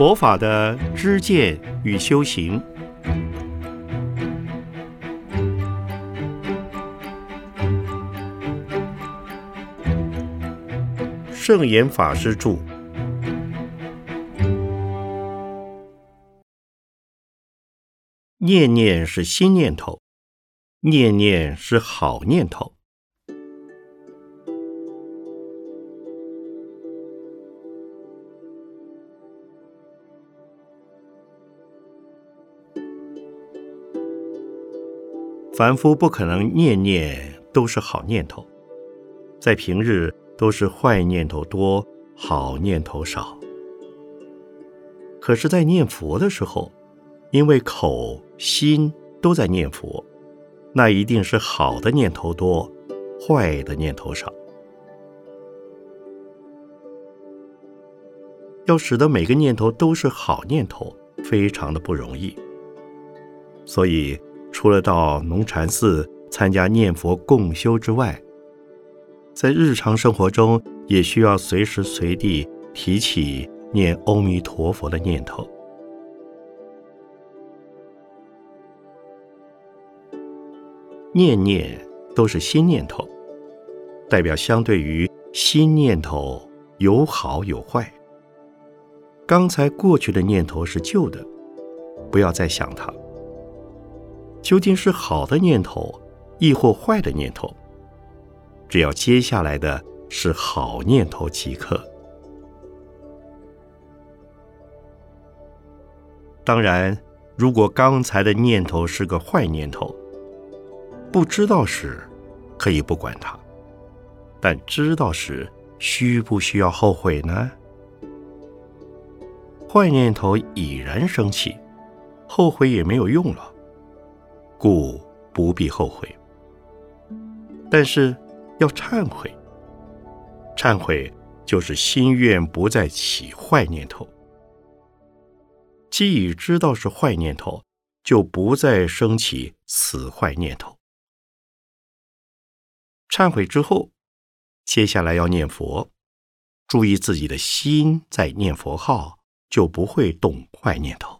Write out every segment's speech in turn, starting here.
佛法的知见与修行，圣严法师著。念念是新念头，念念是好念头。凡夫不可能念念都是好念头，在平日都是坏念头多，好念头少。可是，在念佛的时候，因为口心都在念佛，那一定是好的念头多，坏的念头少。要使得每个念头都是好念头，非常的不容易。所以。除了到农禅寺参加念佛共修之外，在日常生活中也需要随时随地提起念阿弥陀佛的念头。念念都是新念头，代表相对于新念头有好有坏。刚才过去的念头是旧的，不要再想它。究竟是好的念头，亦或坏的念头？只要接下来的是好念头即可。当然，如果刚才的念头是个坏念头，不知道时可以不管它；但知道时，需不需要后悔呢？坏念头已然升起，后悔也没有用了。故不必后悔，但是要忏悔。忏悔就是心愿不再起坏念头。既已知道是坏念头，就不再升起此坏念头。忏悔之后，接下来要念佛，注意自己的心在念佛号，就不会动坏念头。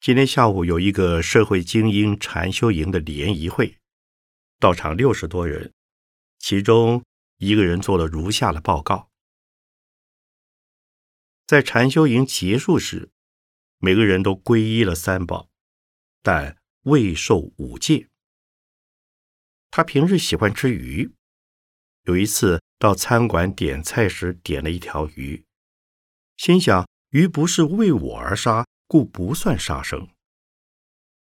今天下午有一个社会精英禅修营的联谊会，到场六十多人，其中一个人做了如下的报告：在禅修营结束时，每个人都皈依了三宝，但未受五戒。他平日喜欢吃鱼，有一次到餐馆点菜时，点了一条鱼，心想鱼不是为我而杀。故不算杀生。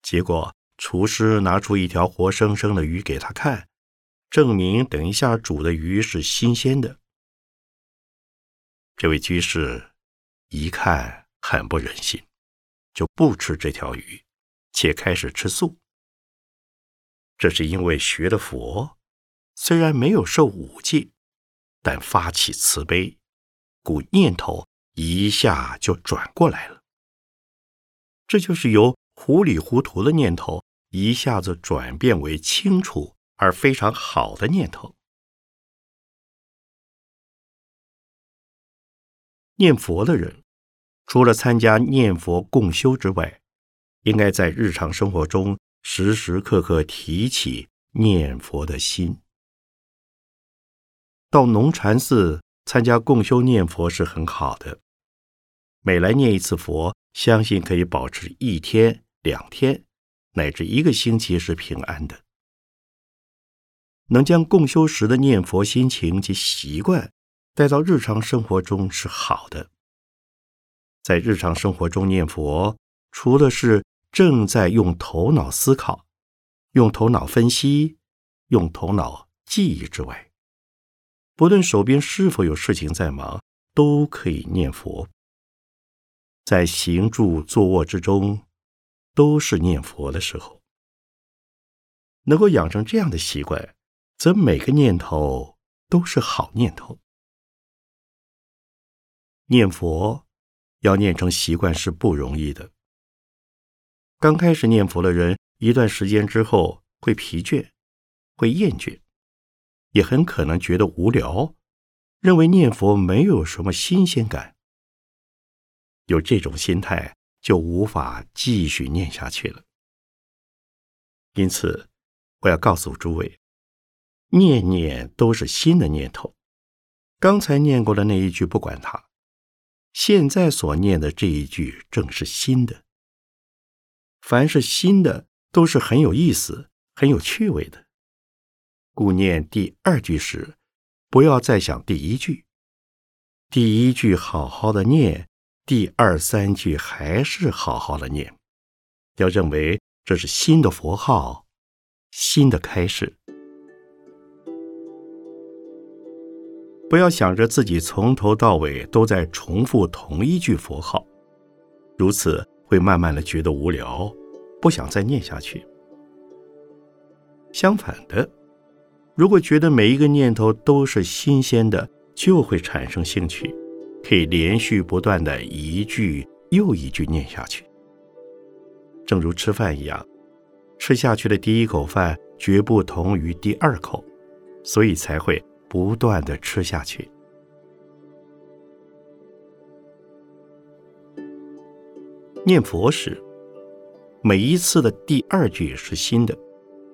结果厨师拿出一条活生生的鱼给他看，证明等一下煮的鱼是新鲜的。这位居士一看很不忍心，就不吃这条鱼，且开始吃素。这是因为学的佛，虽然没有受五戒，但发起慈悲，故念头一下就转过来了。这就是由糊里糊涂的念头一下子转变为清楚而非常好的念头。念佛的人，除了参加念佛共修之外，应该在日常生活中时时刻刻提起念佛的心。到农禅寺参加共修念佛是很好的，每来念一次佛。相信可以保持一天、两天，乃至一个星期是平安的。能将共修时的念佛心情及习惯带到日常生活中是好的。在日常生活中念佛，除了是正在用头脑思考、用头脑分析、用头脑记忆之外，不论手边是否有事情在忙，都可以念佛。在行住坐卧之中，都是念佛的时候。能够养成这样的习惯，则每个念头都是好念头。念佛要念成习惯是不容易的。刚开始念佛的人，一段时间之后会疲倦，会厌倦，也很可能觉得无聊，认为念佛没有什么新鲜感。有这种心态，就无法继续念下去了。因此，我要告诉诸位，念念都是新的念头。刚才念过的那一句不管它，现在所念的这一句正是新的。凡是新的，都是很有意思、很有趣味的。故念第二句时，不要再想第一句。第一句好好的念，第二三句还是好好的念，要认为。这是新的佛号，新的开始。不要想着自己从头到尾都在重复同一句佛号，如此会慢慢的觉得无聊，不想再念下去。相反的，如果觉得每一个念头都是新鲜的，就会产生兴趣，可以连续不断的一句又一句念下去。正如吃饭一样，吃下去的第一口饭绝不同于第二口，所以才会不断的吃下去。念佛时，每一次的第二句是新的，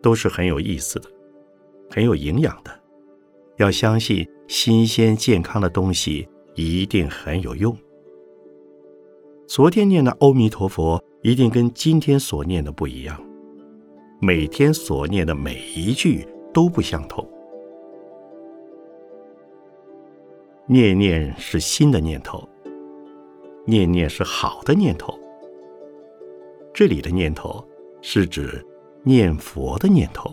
都是很有意思的，很有营养的。要相信新鲜健康的东西一定很有用。昨天念的阿弥陀佛。一定跟今天所念的不一样，每天所念的每一句都不相同。念念是新的念头，念念是好的念头。这里的念头是指念佛的念头。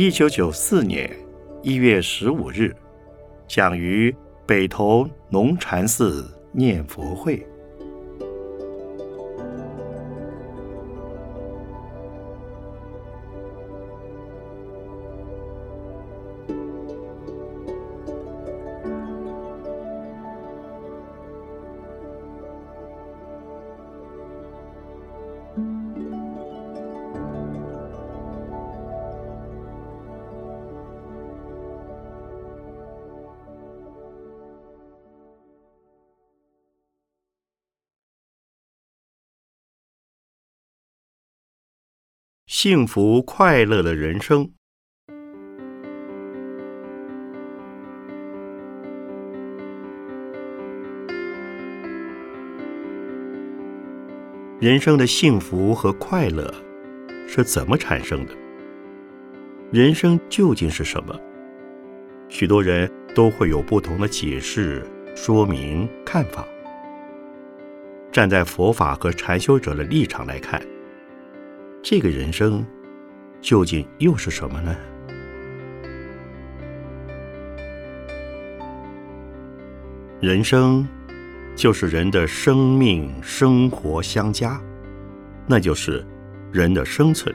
一九九四年一月十五日，讲于北投龙禅寺念佛会。幸福快乐的人生，人生的幸福和快乐是怎么产生的？人生究竟是什么？许多人都会有不同的解释、说明、看法。站在佛法和禅修者的立场来看。这个人生究竟又是什么呢？人生就是人的生命生活相加，那就是人的生存。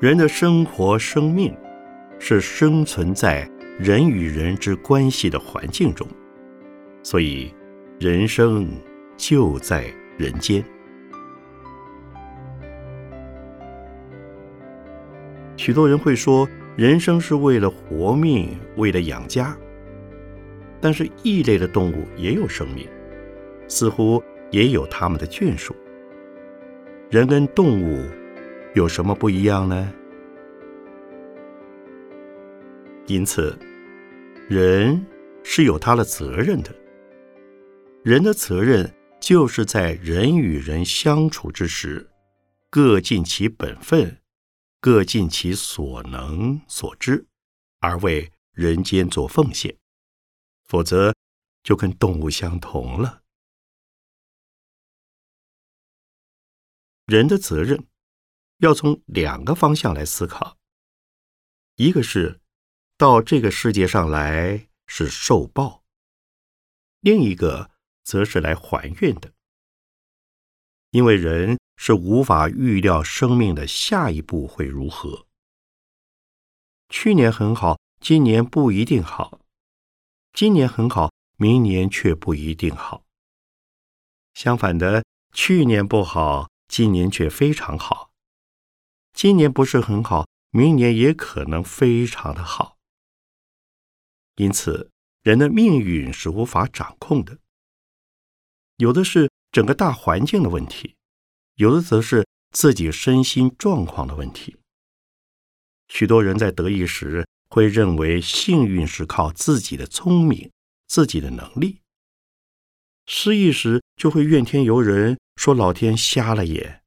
人的生活生命是生存在人与人之关系的环境中，所以人生就在人间。许多人会说，人生是为了活命，为了养家。但是异类的动物也有生命，似乎也有他们的眷属。人跟动物有什么不一样呢？因此，人是有他的责任的。人的责任就是在人与人相处之时，各尽其本分。各尽其所能所知，而为人间做奉献，否则就跟动物相同了。人的责任要从两个方向来思考：一个是到这个世界上来是受报，另一个则是来还愿的。因为人。是无法预料生命的下一步会如何。去年很好，今年不一定好；今年很好，明年却不一定好。相反的，去年不好，今年却非常好；今年不是很好，明年也可能非常的好。因此，人的命运是无法掌控的。有的是整个大环境的问题，有的则是自己身心状况的问题。许多人在得意时会认为幸运是靠自己的聪明、自己的能力；失意时就会怨天尤人，说老天瞎了眼，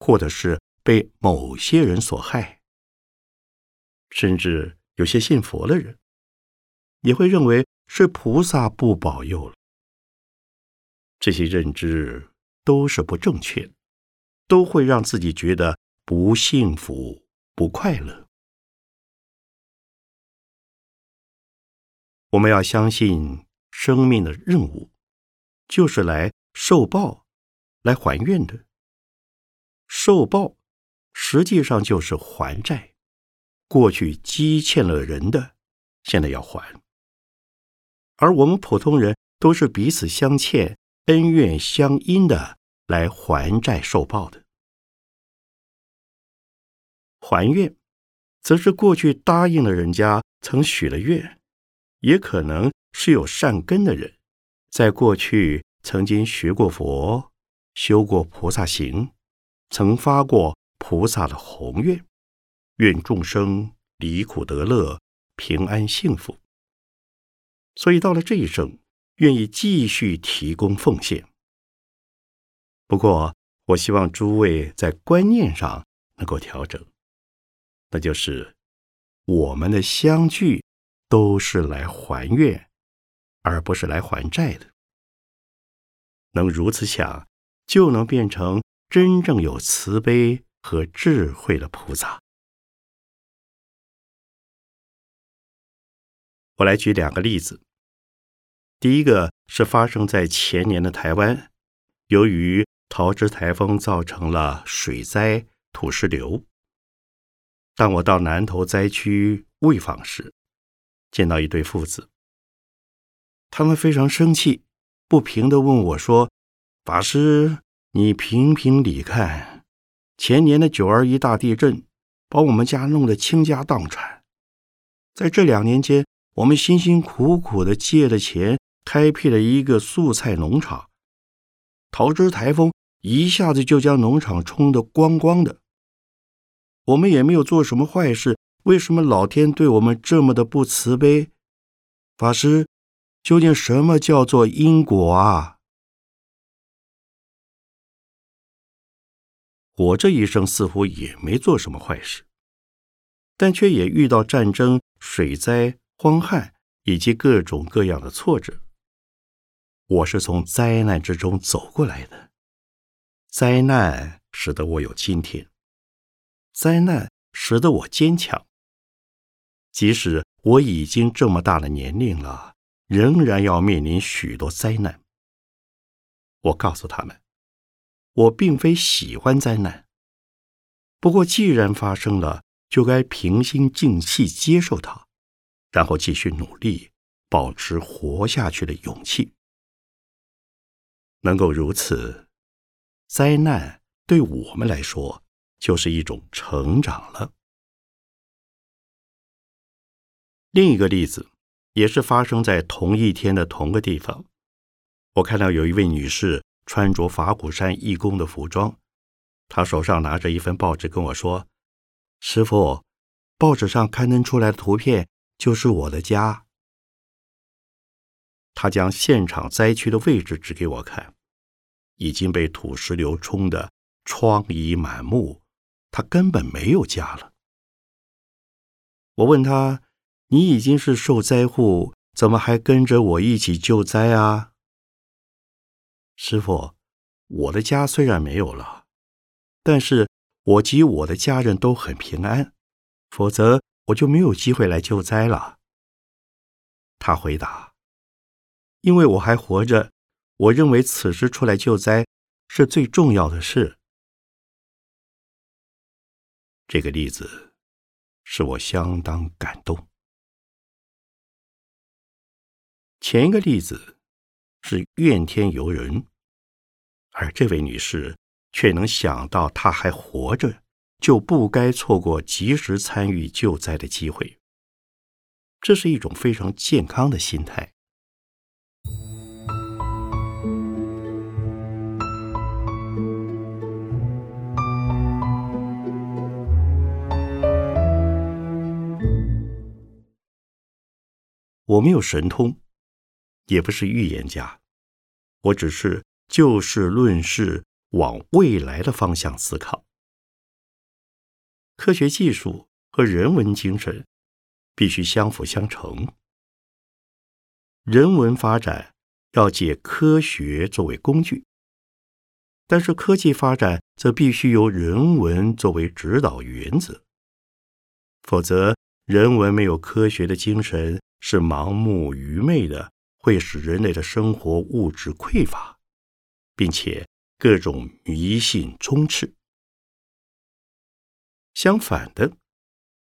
或者是被某些人所害。甚至有些信佛的人也会认为是菩萨不保佑了。这些认知都是不正确的，都会让自己觉得不幸福、不快乐。我们要相信，生命的任务就是来受报、来还愿的。受报实际上就是还债，过去积欠了人的，现在要还。而我们普通人都是彼此相欠、恩怨相因的来还债受报的。还愿，则是过去答应了人家，曾许了愿。也可能是有善根的人，在过去曾经学过佛、修过菩萨行，曾发过菩萨的宏愿，愿众生离苦得乐、平安幸福。所以到了这一生，愿意继续提供奉献。不过，我希望诸位在观念上能够调整，那就是我们的相聚。都是来还愿，而不是来还债的。能如此想，就能变成真正有慈悲和智慧的菩萨。我来举两个例子。第一个是发生在前年的台湾，由于桃枝台风造成了水灾、土石流。当我到南投灾区慰访时，见到一对父子，他们非常生气，不平的问我说：“法师，你评评理看，前年的九二一大地震，把我们家弄得倾家荡产，在这两年间，我们辛辛苦苦的借的钱，开辟了一个素菜农场，桃枝台风一下子就将农场冲得光光的，我们也没有做什么坏事。”为什么老天对我们这么的不慈悲？法师，究竟什么叫做因果啊？我这一生似乎也没做什么坏事，但却也遇到战争、水灾、荒旱以及各种各样的挫折。我是从灾难之中走过来的，灾难使得我有今天，灾难使得我坚强。即使我已经这么大的年龄了，仍然要面临许多灾难。我告诉他们，我并非喜欢灾难，不过既然发生了，就该平心静气接受它，然后继续努力，保持活下去的勇气。能够如此，灾难对我们来说就是一种成长了。另一个例子也是发生在同一天的同个地方。我看到有一位女士穿着法鼓山义工的服装，她手上拿着一份报纸跟我说：“师傅，报纸上刊登出来的图片就是我的家。”他将现场灾区的位置指给我看，已经被土石流冲得疮痍满目，他根本没有家了。我问他。你已经是受灾户，怎么还跟着我一起救灾啊？师傅，我的家虽然没有了，但是我及我的家人都很平安，否则我就没有机会来救灾了。他回答：“因为我还活着，我认为此时出来救灾是最重要的事。”这个例子使我相当感动。前一个例子是怨天尤人，而这位女士却能想到她还活着，就不该错过及时参与救灾的机会。这是一种非常健康的心态。我没有神通，也不是预言家，我只是就事论事，往未来的方向思考。科学技术和人文精神必须相辅相成。人文发展要借科学作为工具，但是科技发展则必须由人文作为指导原则，否则人文没有科学的精神。是盲目愚昧的，会使人类的生活物质匮乏，并且各种迷信充斥。相反的，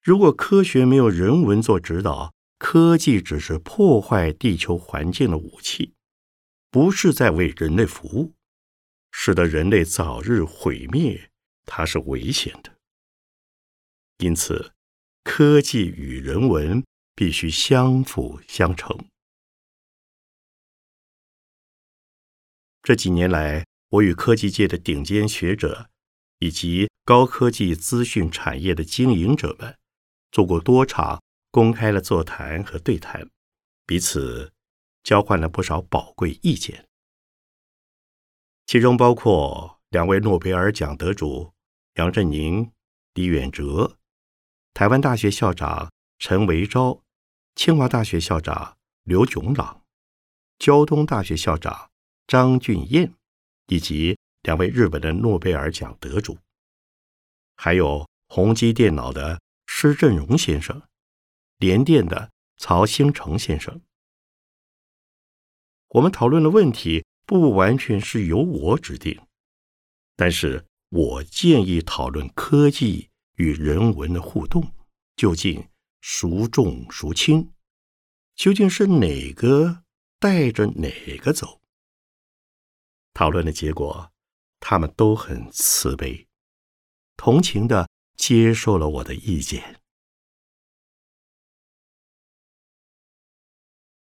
如果科学没有人文做指导，科技只是破坏地球环境的武器，不是在为人类服务，使得人类早日毁灭，它是危险的。因此，科技与人文。必须相辅相成。这几年来，我与科技界的顶尖学者以及高科技资讯产业的经营者们做过多场公开的座谈和对谈，彼此交换了不少宝贵意见，其中包括两位诺贝尔奖得主杨振宁、李远哲，台湾大学校长陈维昭。清华大学校长刘炯朗、交通大学校长张俊彦，以及两位日本的诺贝尔奖得主，还有宏基电脑的施振荣先生、联电的曹兴诚先生。我们讨论的问题不完全是由我指定，但是我建议讨论科技与人文的互动究竟。孰重孰轻？究竟是哪个带着哪个走？讨论的结果，他们都很慈悲、同情的接受了我的意见。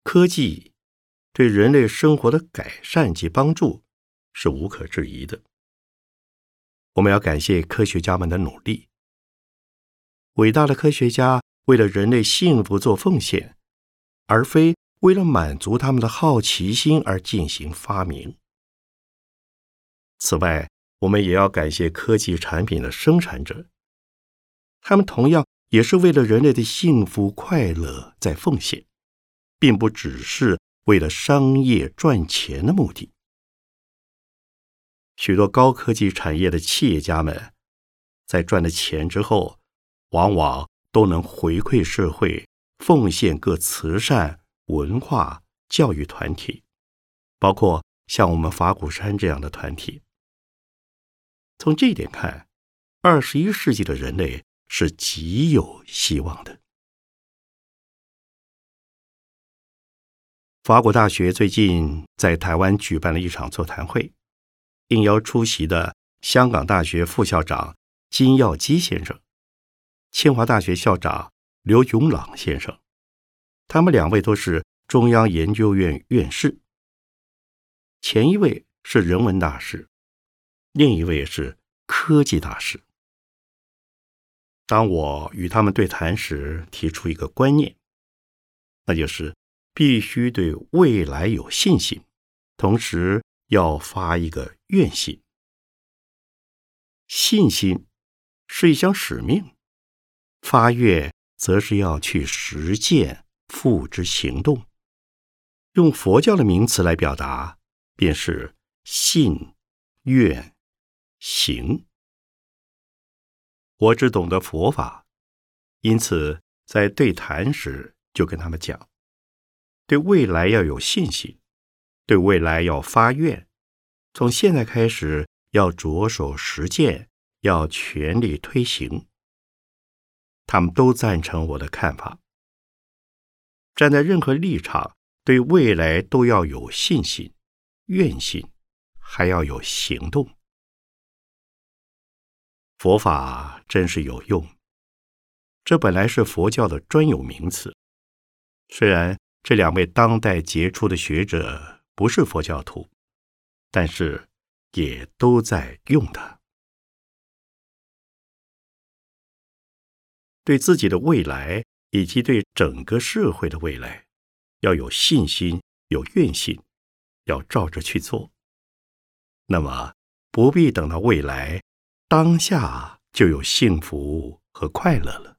科技对人类生活的改善及帮助是无可置疑的。我们要感谢科学家们的努力。伟大的科学家。为了人类幸福做奉献，而非为了满足他们的好奇心而进行发明。此外，我们也要感谢科技产品的生产者，他们同样也是为了人类的幸福快乐在奉献，并不只是为了商业赚钱的目的。许多高科技产业的企业家们，在赚了钱之后，往往。都能回馈社会，奉献各慈善、文化、教育团体，包括像我们法鼓山这样的团体。从这一点看，二十一世纪的人类是极有希望的。法国大学最近在台湾举办了一场座谈会，应邀出席的香港大学副校长金耀基先生。清华大学校长刘炯朗先生，他们两位都是中央研究院院士。前一位是人文大师，另一位是科技大师。当我与他们对谈时，提出一个观念，那就是必须对未来有信心，同时要发一个愿心。信心是一项使命。发愿则是要去实践、付之行动。用佛教的名词来表达，便是信、愿、行。我只懂得佛法，因此在对谈时就跟他们讲：对未来要有信心，对未来要发愿，从现在开始要着手实践，要全力推行。他们都赞成我的看法。站在任何立场，对未来都要有信心、愿心，还要有行动。佛法真是有用，这本来是佛教的专有名词。虽然这两位当代杰出的学者不是佛教徒，但是也都在用它。对自己的未来以及对整个社会的未来，要有信心、有愿心，要照着去做。那么不必等到未来，当下就有幸福和快乐了。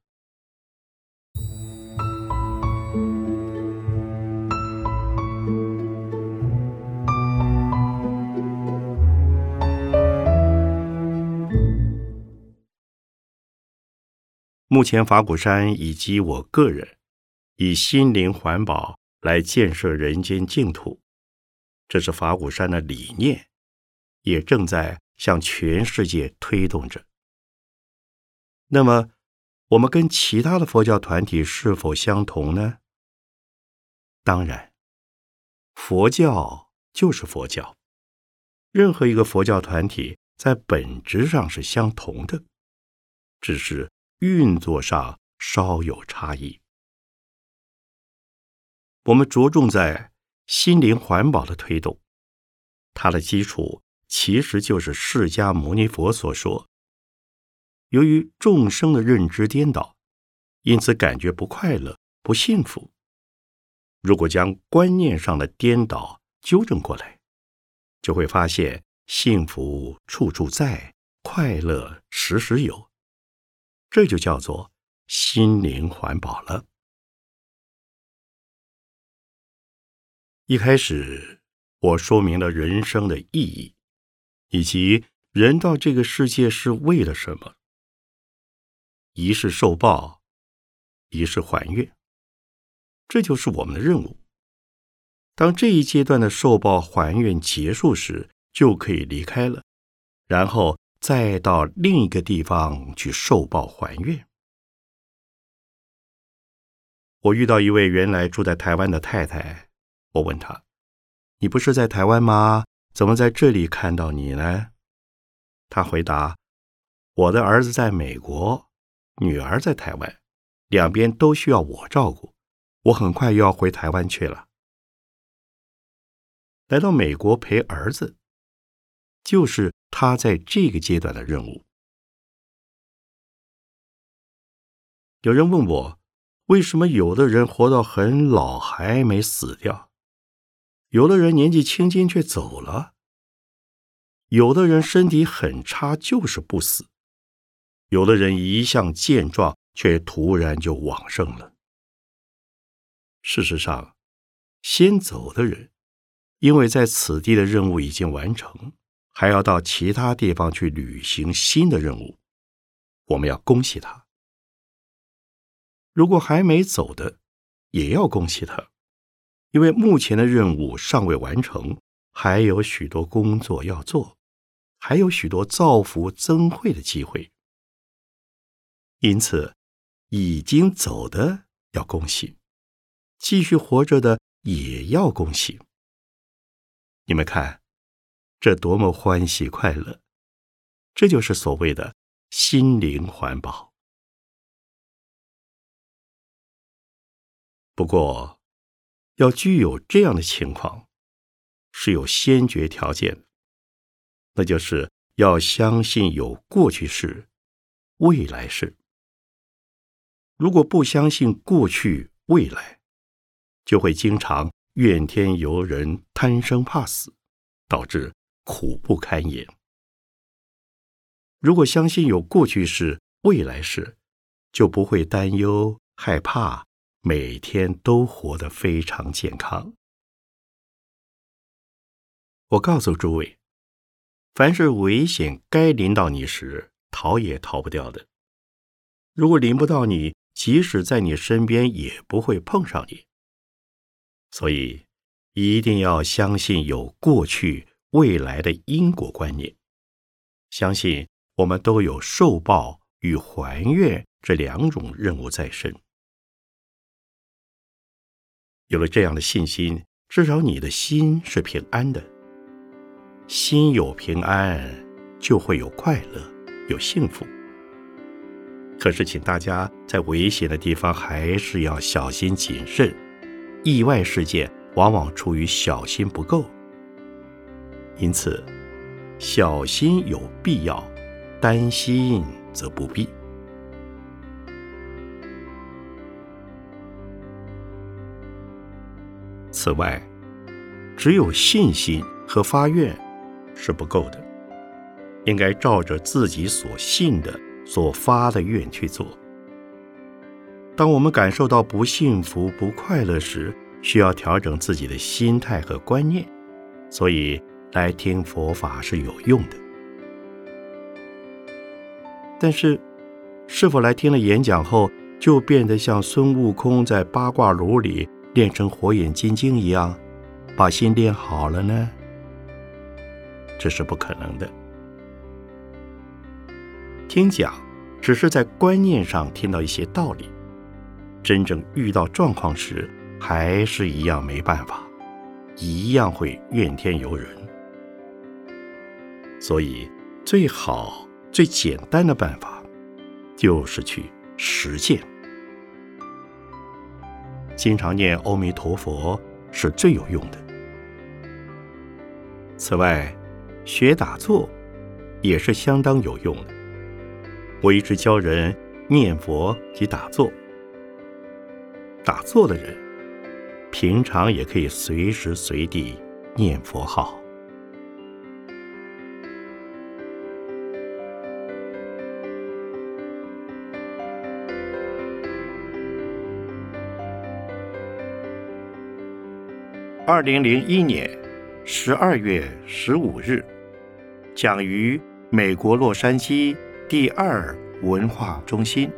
目前，法鼓山以及我个人以心灵环保来建设人间净土，这是法鼓山的理念，也正在向全世界推动着。那么，我们跟其他的佛教团体是否相同呢？当然，佛教就是佛教，任何一个佛教团体在本质上是相同的，只是。运作上稍有差异，我们着重在心灵环保的推动，它的基础其实就是释迦牟尼佛所说：由于众生的认知颠倒，因此感觉不快乐、不幸福。如果将观念上的颠倒纠正过来，就会发现幸福处处在，快乐时时有。这就叫做心灵环保了。一开始，我说明了人生的意义，以及人到这个世界是为了什么。一是受报，一是还愿，这就是我们的任务。当这一阶段的受报还愿结束时，就可以离开了，然后。再到另一个地方去受报还愿。我遇到一位原来住在台湾的太太，我问她：“你不是在台湾吗？怎么在这里看到你呢？”她回答：“我的儿子在美国，女儿在台湾，两边都需要我照顾。我很快又要回台湾去了。来到美国陪儿子。”就是他在这个阶段的任务。有人问我，为什么有的人活到很老还没死掉，有的人年纪轻轻却走了，有的人身体很差就是不死，有的人一向健壮却突然就往生了。事实上，先走的人，因为在此地的任务已经完成。还要到其他地方去履行新的任务，我们要恭喜他。如果还没走的，也要恭喜他，因为目前的任务尚未完成，还有许多工作要做，还有许多造福增慧的机会。因此，已经走的要恭喜，继续活着的也要恭喜。你们看。这多么欢喜快乐！这就是所谓的心灵环保。不过，要具有这样的情况，是有先决条件，那就是要相信有过去式、未来式。如果不相信过去、未来，就会经常怨天尤人、贪生怕死，导致。苦不堪言。如果相信有过去式、未来式，就不会担忧、害怕，每天都活得非常健康。我告诉诸位，凡是危险该临到你时，逃也逃不掉的。如果临不到你，即使在你身边，也不会碰上你。所以，一定要相信有过去。未来的因果观念，相信我们都有受报与还愿这两种任务在身。有了这样的信心，至少你的心是平安的。心有平安，就会有快乐，有幸福。可是，请大家在危险的地方还是要小心谨慎。意外事件往往出于小心不够，因此小心有必要，担心则不必。此外，只有信心和发愿是不够的，应该照着自己所信的。所发的愿去做。当我们感受到不幸福、不快乐时，需要调整自己的心态和观念。所以，来听佛法是有用的。但是，是否来听了演讲后就变得像孙悟空在八卦炉里练成火眼金睛一样，把心练好了呢？这是不可能的。听讲只是在观念上听到一些道理，真正遇到状况时，还是一样没办法，一样会怨天尤人。所以，最好、最简单的办法，就是去实践。经常念阿弥陀佛是最有用的。此外，学打坐也是相当有用的。我一直教人念佛及打坐。打坐的人，平常也可以随时随地念佛号。二零零一年十二月十五日，讲于美国洛杉矶。第二文化中心。